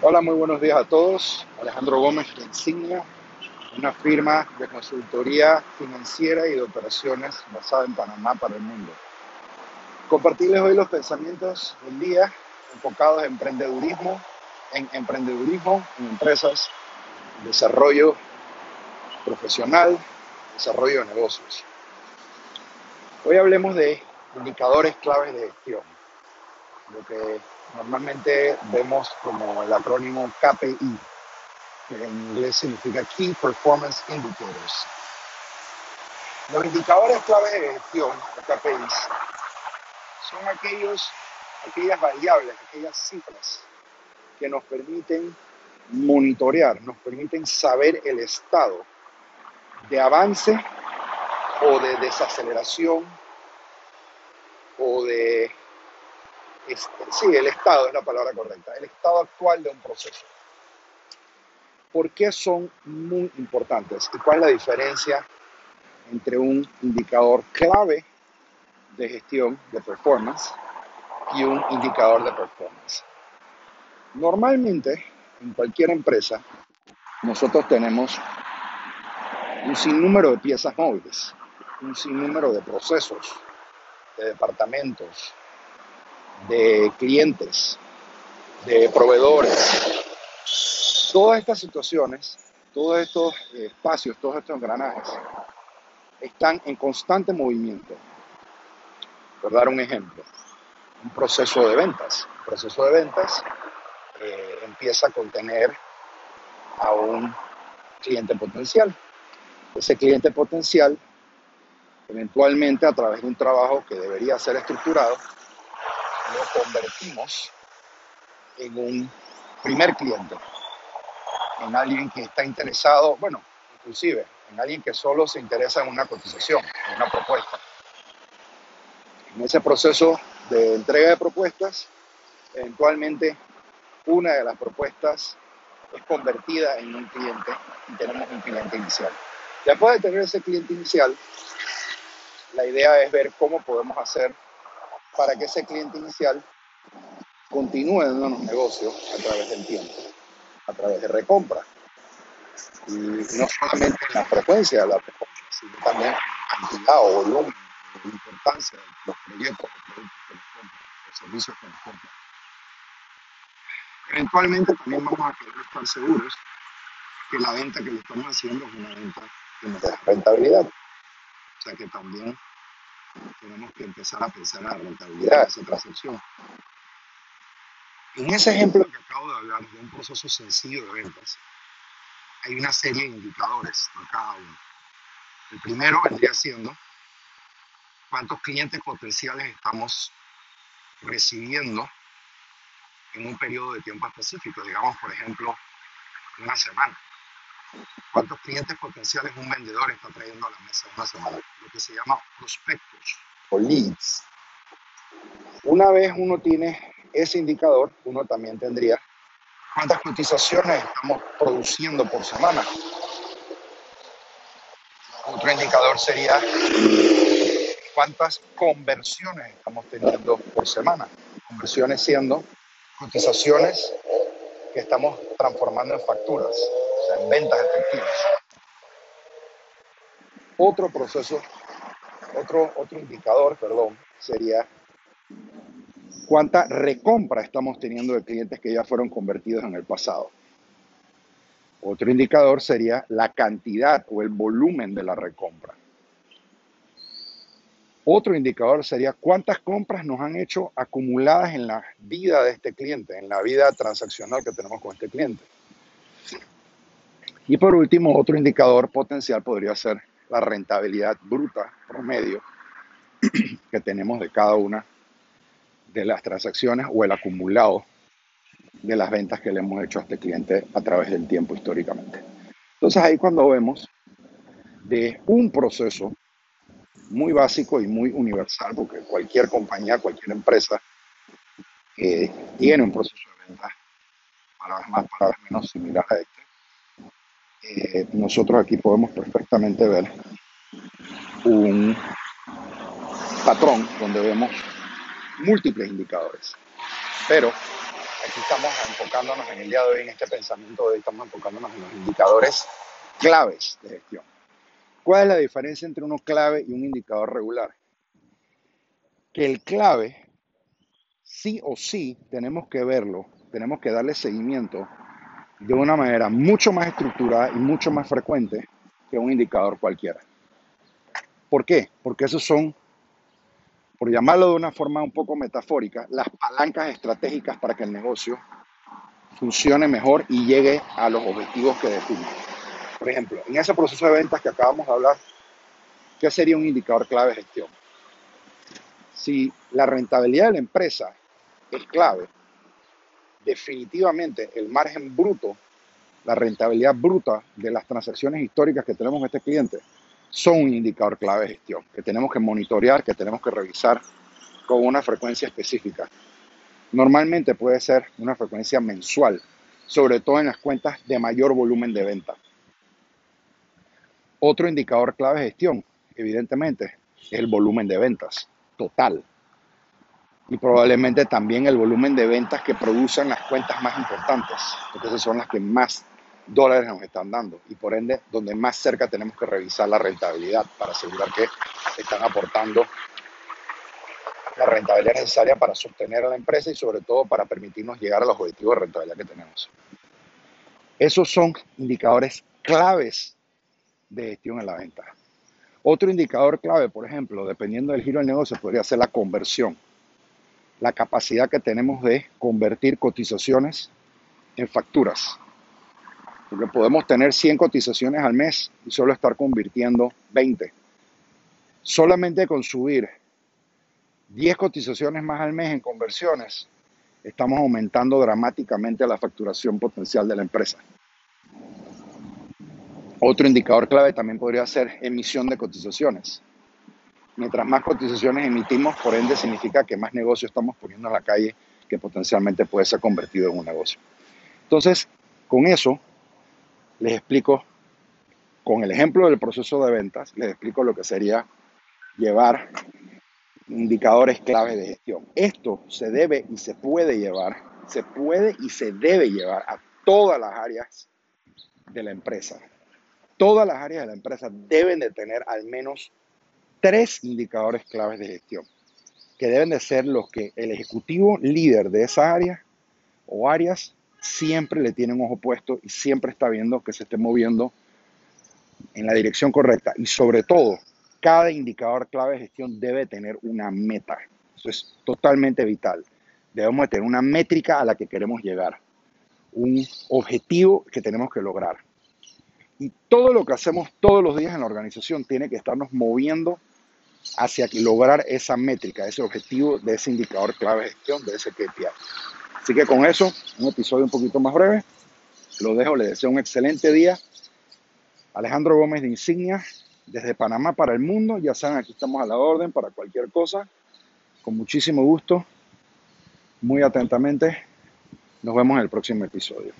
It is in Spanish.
Hola, muy buenos días a todos. Alejandro Gómez de Insignia, una firma de consultoría financiera y de operaciones basada en Panamá para el mundo. Compartirles hoy los pensamientos del día enfocados en emprendedurismo, en emprendedurismo, en empresas, desarrollo profesional, desarrollo de negocios. Hoy hablemos de indicadores claves de gestión, lo que normalmente vemos como el acrónimo KPI, que en inglés significa Key Performance Indicators. Los indicadores claves de gestión, los KPIs, son aquellos, aquellas variables, aquellas cifras que nos permiten monitorear, nos permiten saber el estado de avance o de desaceleración o de sí, el estado es la palabra correcta, el estado actual de un proceso. ¿Por qué son muy importantes? ¿Y cuál es la diferencia entre un indicador clave de gestión de performance y un indicador de performance? Normalmente, en cualquier empresa, nosotros tenemos un sinnúmero de piezas móviles, un sinnúmero de procesos, de departamentos, de clientes, de proveedores. Todas estas situaciones, todos estos espacios, todos estos engranajes están en constante movimiento. Por dar un ejemplo, un proceso de ventas. Un proceso de ventas eh, empieza a contener a un cliente potencial. Ese cliente potencial, eventualmente a través de un trabajo que debería ser estructurado, lo convertimos en un primer cliente, en alguien que está interesado, bueno, inclusive en alguien que solo se interesa en una cotización, en una propuesta. En ese proceso de entrega de propuestas, eventualmente una de las propuestas es convertida en un cliente y tenemos un cliente inicial. Después de tener ese cliente inicial, la idea es ver cómo podemos hacer para que ese cliente inicial continúe dándonos negocios a través del tiempo, a través de recompra. Y no solamente en la frecuencia de la recompra, sino también en la cantidad o volumen, o importancia de los proyectos o productos que nos compran, los servicios que nos compran. Eventualmente también vamos a querer estar seguros que la venta que le estamos haciendo es una venta que nos da rentabilidad. O sea que también tenemos que empezar a pensar en la rentabilidad de esa transacción. En ese ejemplo que acabo de hablar de un proceso sencillo de ventas, hay una serie de indicadores para cada uno. El primero vendría siendo cuántos clientes potenciales estamos recibiendo en un periodo de tiempo específico, digamos, por ejemplo, una semana. ¿Cuántos clientes potenciales un vendedor está trayendo a la mesa una semana? Lo que se llama prospectos o leads. Una vez uno tiene ese indicador, uno también tendría cuántas cotizaciones estamos produciendo por semana. Otro indicador sería cuántas conversiones estamos teniendo por semana. Conversiones siendo cotizaciones que estamos transformando en facturas en ventas efectivas. Otro proceso, otro, otro indicador, perdón, sería cuánta recompra estamos teniendo de clientes que ya fueron convertidos en el pasado. Otro indicador sería la cantidad o el volumen de la recompra. Otro indicador sería cuántas compras nos han hecho acumuladas en la vida de este cliente, en la vida transaccional que tenemos con este cliente. Y por último, otro indicador potencial podría ser la rentabilidad bruta promedio que tenemos de cada una de las transacciones o el acumulado de las ventas que le hemos hecho a este cliente a través del tiempo históricamente. Entonces ahí cuando vemos de un proceso muy básico y muy universal, porque cualquier compañía, cualquier empresa que tiene un proceso de venta, para más, para menos similar a este, eh, nosotros aquí podemos perfectamente ver un patrón donde vemos múltiples indicadores. Pero aquí estamos enfocándonos en el día de hoy, en este pensamiento de hoy, estamos enfocándonos en los indicadores claves de gestión. ¿Cuál es la diferencia entre uno clave y un indicador regular? Que el clave, sí o sí, tenemos que verlo, tenemos que darle seguimiento de una manera mucho más estructurada y mucho más frecuente que un indicador cualquiera. ¿Por qué? Porque esos son, por llamarlo de una forma un poco metafórica, las palancas estratégicas para que el negocio funcione mejor y llegue a los objetivos que define. Por ejemplo, en ese proceso de ventas que acabamos de hablar, ¿qué sería un indicador clave de gestión? Si la rentabilidad de la empresa es clave, definitivamente el margen bruto, la rentabilidad bruta de las transacciones históricas que tenemos con este cliente, son un indicador clave de gestión que tenemos que monitorear, que tenemos que revisar con una frecuencia específica. Normalmente puede ser una frecuencia mensual, sobre todo en las cuentas de mayor volumen de venta. Otro indicador clave de gestión, evidentemente, es el volumen de ventas total. Y probablemente también el volumen de ventas que producen las cuentas más importantes, porque esas son las que más dólares nos están dando y por ende donde más cerca tenemos que revisar la rentabilidad para asegurar que están aportando la rentabilidad necesaria para sostener a la empresa y sobre todo para permitirnos llegar a los objetivos de rentabilidad que tenemos. Esos son indicadores claves de gestión en la venta. Otro indicador clave, por ejemplo, dependiendo del giro del negocio, podría ser la conversión. La capacidad que tenemos de convertir cotizaciones en facturas. Podemos tener 100 cotizaciones al mes y solo estar convirtiendo 20. Solamente con subir 10 cotizaciones más al mes en conversiones, estamos aumentando dramáticamente la facturación potencial de la empresa. Otro indicador clave también podría ser emisión de cotizaciones. Mientras más cotizaciones emitimos, por ende significa que más negocio estamos poniendo en la calle que potencialmente puede ser convertido en un negocio. Entonces, con eso les explico, con el ejemplo del proceso de ventas, les explico lo que sería llevar indicadores clave de gestión. Esto se debe y se puede llevar, se puede y se debe llevar a todas las áreas de la empresa. Todas las áreas de la empresa deben de tener al menos tres indicadores claves de gestión, que deben de ser los que el ejecutivo líder de esa área o áreas siempre le tiene un ojo puesto y siempre está viendo que se esté moviendo en la dirección correcta. Y sobre todo, cada indicador clave de gestión debe tener una meta. Eso es totalmente vital. Debemos de tener una métrica a la que queremos llegar, un objetivo que tenemos que lograr. Y todo lo que hacemos todos los días en la organización tiene que estarnos moviendo hacia lograr esa métrica, ese objetivo de ese indicador clave de gestión, de ese KPI. Así que con eso, un episodio un poquito más breve. Lo dejo, les deseo un excelente día. Alejandro Gómez de Insignia, desde Panamá para el mundo. Ya saben, aquí estamos a la orden para cualquier cosa. Con muchísimo gusto. Muy atentamente. Nos vemos en el próximo episodio.